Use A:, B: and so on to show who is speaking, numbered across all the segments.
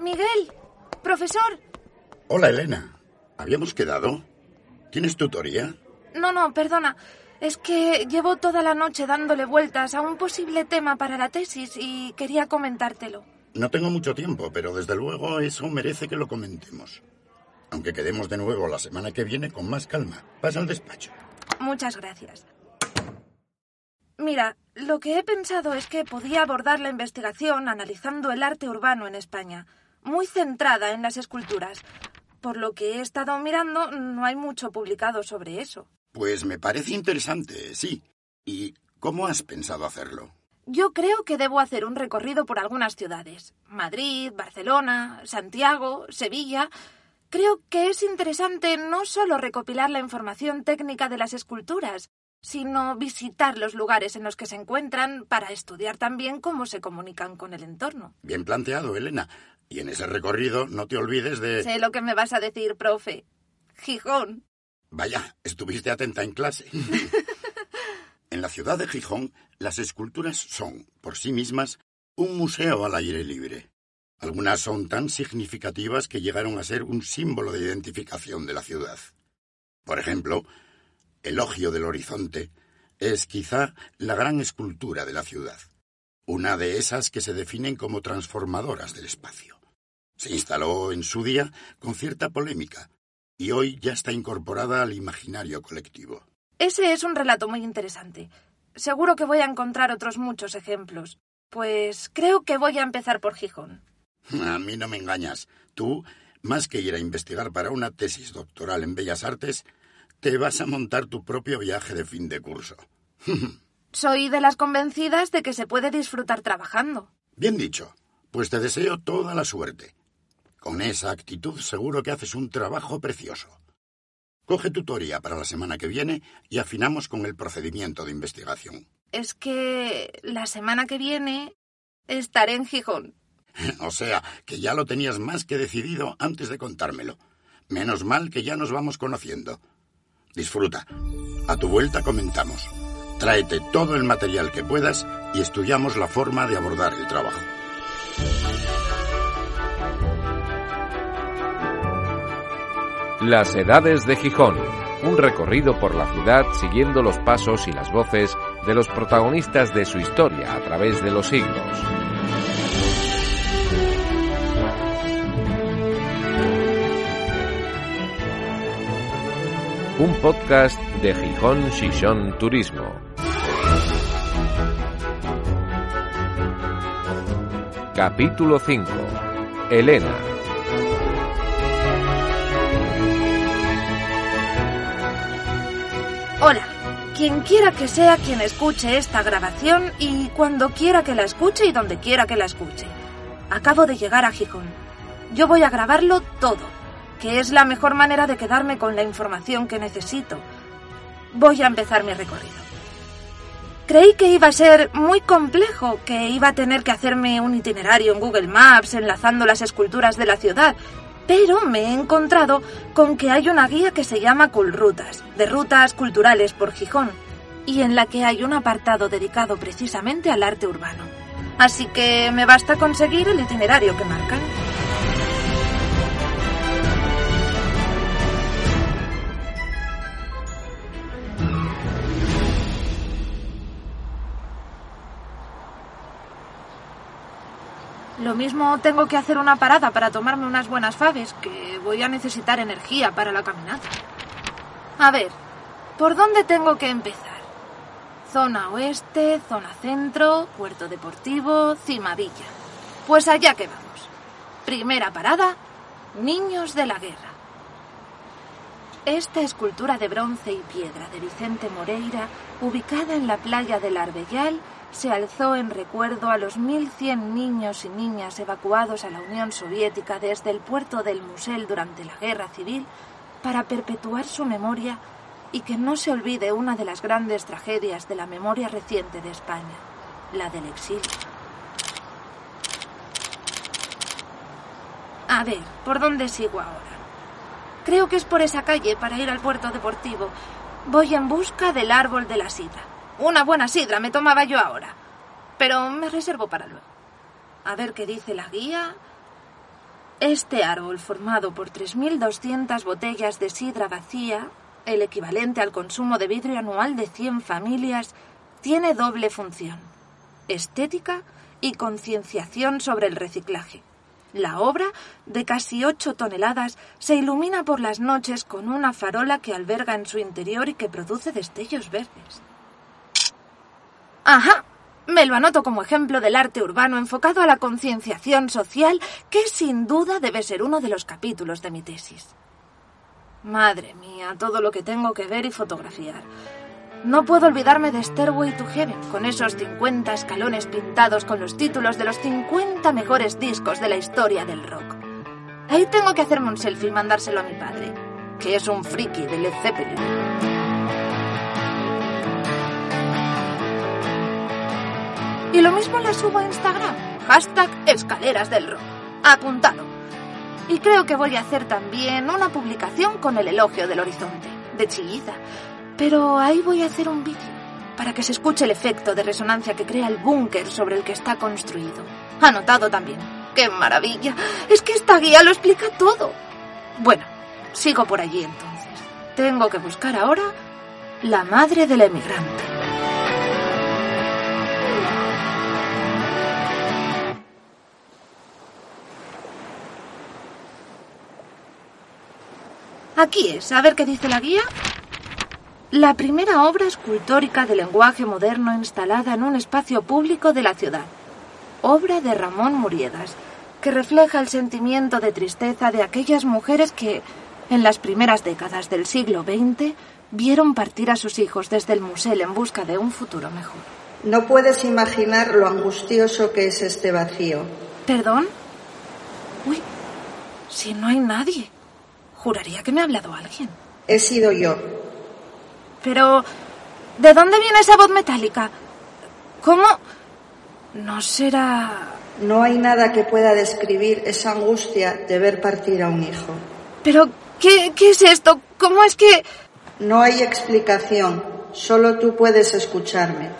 A: Miguel, profesor.
B: Hola, Elena. ¿Habíamos quedado? ¿Tienes tutoría?
A: No, no, perdona. Es que llevo toda la noche dándole vueltas a un posible tema para la tesis y quería comentártelo.
B: No tengo mucho tiempo, pero desde luego eso merece que lo comentemos. Aunque quedemos de nuevo la semana que viene con más calma. Pasa al despacho.
A: Muchas gracias. Mira, lo que he pensado es que podía abordar la investigación analizando el arte urbano en España, muy centrada en las esculturas. Por lo que he estado mirando, no hay mucho publicado sobre eso.
B: Pues me parece interesante, sí. ¿Y cómo has pensado hacerlo?
A: Yo creo que debo hacer un recorrido por algunas ciudades. Madrid, Barcelona, Santiago, Sevilla. Creo que es interesante no solo recopilar la información técnica de las esculturas, sino visitar los lugares en los que se encuentran para estudiar también cómo se comunican con el entorno.
B: Bien planteado, Elena. Y en ese recorrido no te olvides de...
A: Sé lo que me vas a decir, profe. Gijón.
B: Vaya, estuviste atenta en clase. en la ciudad de Gijón, las esculturas son, por sí mismas, un museo al aire libre. Algunas son tan significativas que llegaron a ser un símbolo de identificación de la ciudad. Por ejemplo, Elogio del Horizonte es quizá la gran escultura de la ciudad, una de esas que se definen como transformadoras del espacio. Se instaló en su día con cierta polémica y hoy ya está incorporada al imaginario colectivo.
A: Ese es un relato muy interesante. Seguro que voy a encontrar otros muchos ejemplos. Pues creo que voy a empezar por Gijón.
B: A mí no me engañas. Tú, más que ir a investigar para una tesis doctoral en Bellas Artes, te vas a montar tu propio viaje de fin de curso.
A: Soy de las convencidas de que se puede disfrutar trabajando.
B: Bien dicho. Pues te deseo toda la suerte. Con esa actitud seguro que haces un trabajo precioso. Coge tutoría para la semana que viene y afinamos con el procedimiento de investigación.
A: Es que la semana que viene estaré en Gijón.
B: O sea, que ya lo tenías más que decidido antes de contármelo. Menos mal que ya nos vamos conociendo. Disfruta. A tu vuelta comentamos. Tráete todo el material que puedas y estudiamos la forma de abordar el trabajo.
C: Las Edades de Gijón. Un recorrido por la ciudad siguiendo los pasos y las voces de los protagonistas de su historia a través de los siglos. Un podcast de Gijón Shishon Turismo. Capítulo 5. Elena.
A: Hola, quien quiera que sea quien escuche esta grabación y cuando quiera que la escuche y donde quiera que la escuche. Acabo de llegar a Gijón. Yo voy a grabarlo todo, que es la mejor manera de quedarme con la información que necesito. Voy a empezar mi recorrido. Creí que iba a ser muy complejo, que iba a tener que hacerme un itinerario en Google Maps enlazando las esculturas de la ciudad, pero me he encontrado con que hay una guía que se llama Culrutas, de rutas culturales por Gijón, y en la que hay un apartado dedicado precisamente al arte urbano. Así que me basta conseguir el itinerario que marcan. Lo mismo tengo que hacer una parada para tomarme unas buenas faves, que voy a necesitar energía para la caminata. A ver, ¿por dónde tengo que empezar? Zona oeste, zona centro, puerto deportivo, Cimadilla. Pues allá que vamos. Primera parada, Niños de la Guerra. Esta escultura de bronce y piedra de Vicente Moreira, ubicada en la playa del Arbellal, se alzó en recuerdo a los 1.100 niños y niñas evacuados a la Unión Soviética desde el puerto del Musel durante la Guerra Civil para perpetuar su memoria y que no se olvide una de las grandes tragedias de la memoria reciente de España, la del exilio. A ver, ¿por dónde sigo ahora? Creo que es por esa calle para ir al puerto deportivo. Voy en busca del árbol de la sidra. Una buena sidra me tomaba yo ahora. Pero me reservo para luego. A ver qué dice la guía. Este árbol, formado por 3.200 botellas de sidra vacía, el equivalente al consumo de vidrio anual de 100 familias, tiene doble función, estética y concienciación sobre el reciclaje. La obra, de casi ocho toneladas, se ilumina por las noches con una farola que alberga en su interior y que produce destellos verdes. Ajá, me lo anoto como ejemplo del arte urbano enfocado a la concienciación social, que sin duda debe ser uno de los capítulos de mi tesis. Madre mía, todo lo que tengo que ver y fotografiar. No puedo olvidarme de Stairway to Heaven, con esos 50 escalones pintados con los títulos de los 50 mejores discos de la historia del rock. Ahí tengo que hacerme un selfie y mandárselo a mi padre, que es un friki de Led Zeppelin. Y lo mismo la subo a Instagram. Hashtag escaleras del rock. Apuntado. Y creo que voy a hacer también una publicación con el elogio del horizonte, de Chilliza, pero ahí voy a hacer un vídeo para que se escuche el efecto de resonancia que crea el búnker sobre el que está construido. Anotado también. ¡Qué maravilla! Es que esta guía lo explica todo. Bueno, sigo por allí entonces. Tengo que buscar ahora la madre del emigrante. Aquí es, a ver qué dice la guía la primera obra escultórica de lenguaje moderno instalada en un espacio público de la ciudad. Obra de Ramón Muriedas, que refleja el sentimiento de tristeza de aquellas mujeres que, en las primeras décadas del siglo XX, vieron partir a sus hijos desde el museo en busca de un futuro mejor.
D: No puedes imaginar lo angustioso que es este vacío.
A: ¿Perdón? Uy, si no hay nadie. Juraría que me ha hablado alguien.
D: He sido yo.
A: Pero... ¿De dónde viene esa voz metálica? ¿Cómo? No será...
D: No hay nada que pueda describir esa angustia de ver partir a un hijo.
A: Pero, ¿qué, qué es esto? ¿Cómo es que...?
D: No hay explicación, solo tú puedes escucharme.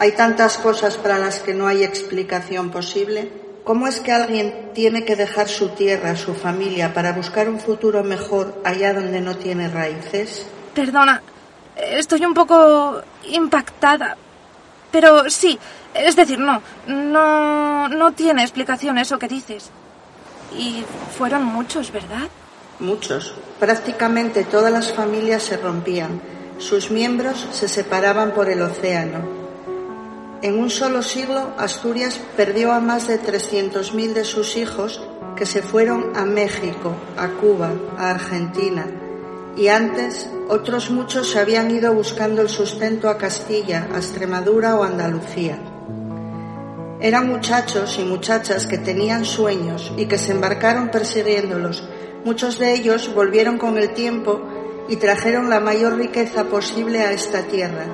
D: Hay tantas cosas para las que no hay explicación posible. ¿Cómo es que alguien tiene que dejar su tierra, su familia, para buscar un futuro mejor allá donde no tiene raíces?
A: Perdona, Estoy un poco impactada. Pero sí, es decir, no, no, no tiene explicación eso que dices. Y fueron muchos, ¿verdad?
D: Muchos. Prácticamente todas las familias se rompían. Sus miembros se separaban por el océano. En un solo siglo, Asturias perdió a más de 300.000 de sus hijos que se fueron a México, a Cuba, a Argentina, y antes otros muchos se habían ido buscando el sustento a Castilla, a Extremadura o Andalucía. Eran muchachos y muchachas que tenían sueños y que se embarcaron persiguiéndolos. Muchos de ellos volvieron con el tiempo y trajeron la mayor riqueza posible a esta tierra,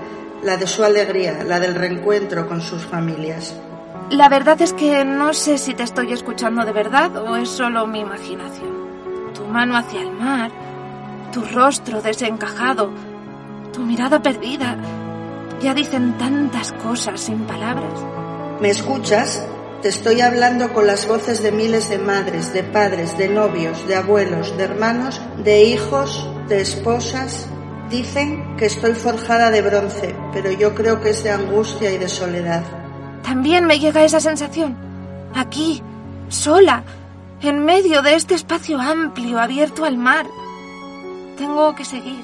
D: la de su alegría, la del reencuentro con sus familias.
A: La verdad es que no sé si te estoy escuchando de verdad o es solo mi imaginación. Tu mano hacia el mar, tu rostro desencajado, tu mirada perdida, ya dicen tantas cosas sin palabras.
D: ¿Me escuchas? Te estoy hablando con las voces de miles de madres, de padres, de novios, de abuelos, de hermanos, de hijos, de esposas. Dicen que estoy forjada de bronce, pero yo creo que es de angustia y de soledad.
A: También me llega esa sensación. Aquí, sola, en medio de este espacio amplio abierto al mar. Tengo que seguir.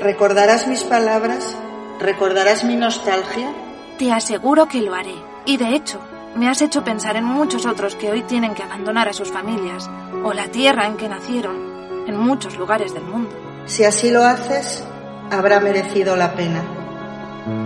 D: ¿Recordarás mis palabras? ¿Recordarás mi nostalgia?
A: Te aseguro que lo haré. Y de hecho, me has hecho pensar en muchos otros que hoy tienen que abandonar a sus familias o la tierra en que nacieron en muchos lugares del mundo.
D: Si así lo haces, habrá merecido la pena.
A: Pero,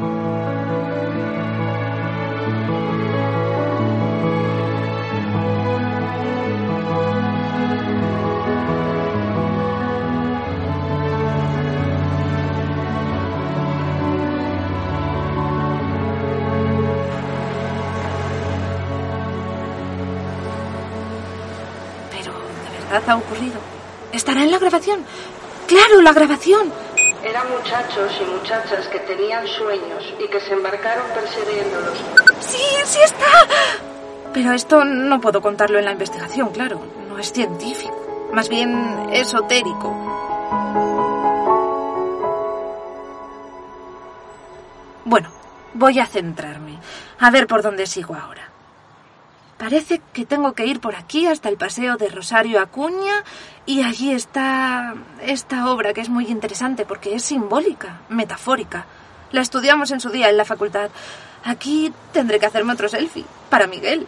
A: ¿de verdad ha ocurrido. Estará en la grabación. Claro, la grabación.
D: Eran muchachos y muchachas que tenían sueños y que se embarcaron persiguiéndolos.
A: ¡Sí, sí está! Pero esto no puedo contarlo en la investigación, claro. No es científico. Más bien esotérico. Bueno, voy a centrarme. A ver por dónde sigo ahora. Parece que tengo que ir por aquí hasta el paseo de Rosario Acuña y allí está esta obra que es muy interesante porque es simbólica, metafórica. La estudiamos en su día en la facultad. Aquí tendré que hacerme otro selfie para Miguel.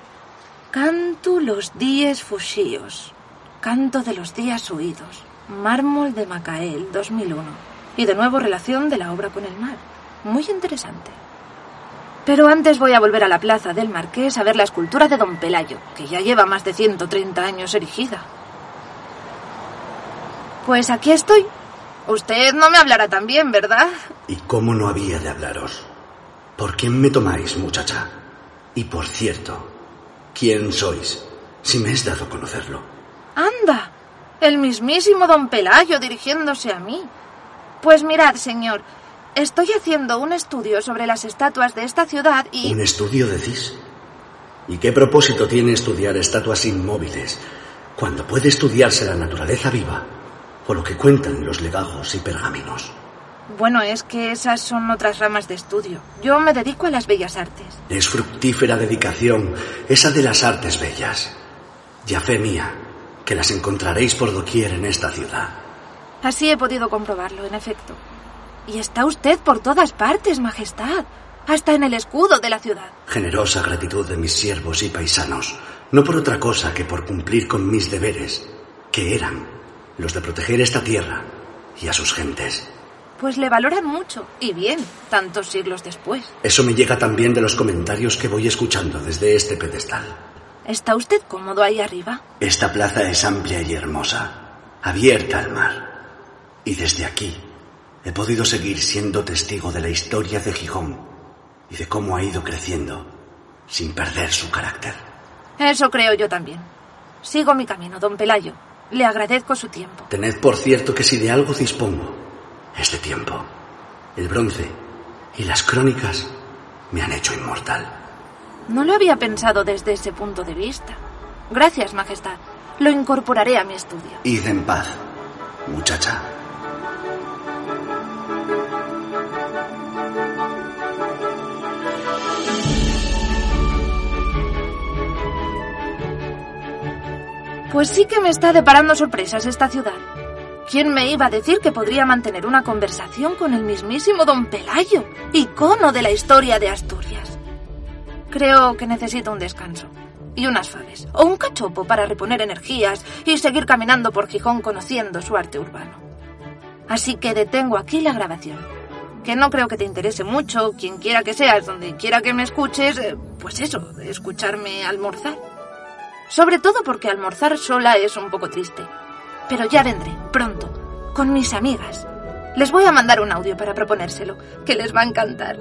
A: Canto los días fusíos. Canto de los días huidos. Mármol de Macael, 2001. Y de nuevo relación de la obra con el mar. Muy interesante. Pero antes voy a volver a la plaza del Marqués a ver la escultura de Don Pelayo, que ya lleva más de 130 años erigida. Pues aquí estoy. Usted no me hablará también, ¿verdad?
E: ¿Y cómo no había de hablaros? ¿Por quién me tomáis, muchacha? Y por cierto, ¿quién sois? Si me es dado conocerlo.
A: Anda, el mismísimo don Pelayo dirigiéndose a mí. Pues mirad, señor, Estoy haciendo un estudio sobre las estatuas de esta ciudad y...
E: ¿Un estudio, decís? ¿Y qué propósito tiene estudiar estatuas inmóviles cuando puede estudiarse la naturaleza viva o lo que cuentan los legajos y pergaminos?
A: Bueno, es que esas son otras ramas de estudio. Yo me dedico a las bellas artes.
E: Es fructífera dedicación esa de las artes bellas. Ya fe mía, que las encontraréis por doquier en esta ciudad.
A: Así he podido comprobarlo, en efecto. Y está usted por todas partes, Majestad, hasta en el escudo de la ciudad.
E: Generosa gratitud de mis siervos y paisanos, no por otra cosa que por cumplir con mis deberes, que eran los de proteger esta tierra y a sus gentes.
A: Pues le valoran mucho, y bien, tantos siglos después.
E: Eso me llega también de los comentarios que voy escuchando desde este pedestal.
A: ¿Está usted cómodo ahí arriba?
E: Esta plaza es amplia y hermosa, abierta al mar. Y desde aquí he podido seguir siendo testigo de la historia de Gijón y de cómo ha ido creciendo sin perder su carácter.
A: Eso creo yo también. Sigo mi camino, don Pelayo. Le agradezco su tiempo.
E: Tened por cierto que si de algo dispongo, es de tiempo. El bronce y las crónicas me han hecho inmortal.
A: No lo había pensado desde ese punto de vista. Gracias, Majestad. Lo incorporaré a mi estudio.
E: Id en paz, muchacha.
A: Pues sí que me está deparando sorpresas esta ciudad. ¿Quién me iba a decir que podría mantener una conversación con el mismísimo don Pelayo, icono de la historia de Asturias? Creo que necesito un descanso y unas faves, o un cachopo para reponer energías y seguir caminando por Gijón conociendo su arte urbano. Así que detengo aquí la grabación, que no creo que te interese mucho, quien quiera que seas, donde quiera que me escuches, eh, pues eso, escucharme almorzar. Sobre todo porque almorzar sola es un poco triste. Pero ya vendré, pronto, con mis amigas. Les voy a mandar un audio para proponérselo, que les va a encantar.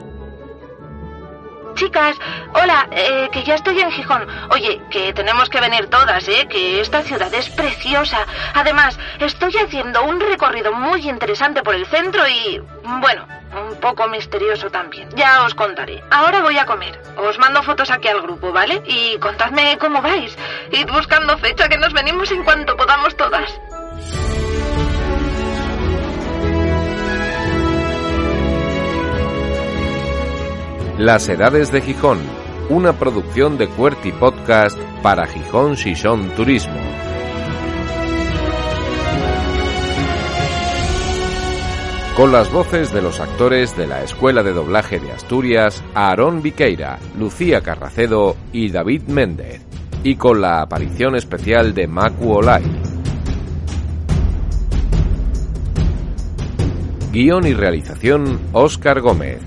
A: Chicas, hola, eh, que ya estoy en Gijón. Oye, que tenemos que venir todas, ¿eh? Que esta ciudad es preciosa. Además, estoy haciendo un recorrido muy interesante por el centro y... Bueno, un poco misterioso también. Ya os contaré. Ahora voy a comer. Os mando fotos aquí al grupo, ¿vale? Y contadme cómo vais. Id buscando fecha que nos venimos en cuanto podamos todas.
C: Las Edades de Gijón, una producción de Cuerti Podcast para Gijón Shishon Turismo. Con las voces de los actores de la Escuela de Doblaje de Asturias, Aarón Viqueira, Lucía Carracedo y David Méndez. Y con la aparición especial de Maku Olay. Guión y realización Óscar Gómez.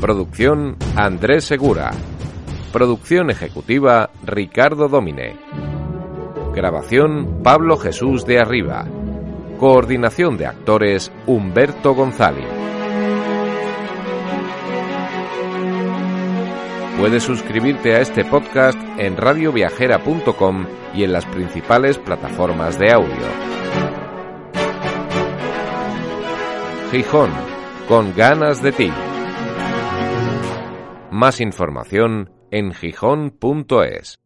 C: Producción Andrés Segura. Producción ejecutiva Ricardo Domine. Grabación Pablo Jesús de Arriba. Coordinación de actores Humberto González. Puedes suscribirte a este podcast en radioviajera.com y en las principales plataformas de audio. Gijón, con ganas de ti. Más información en gijón.es.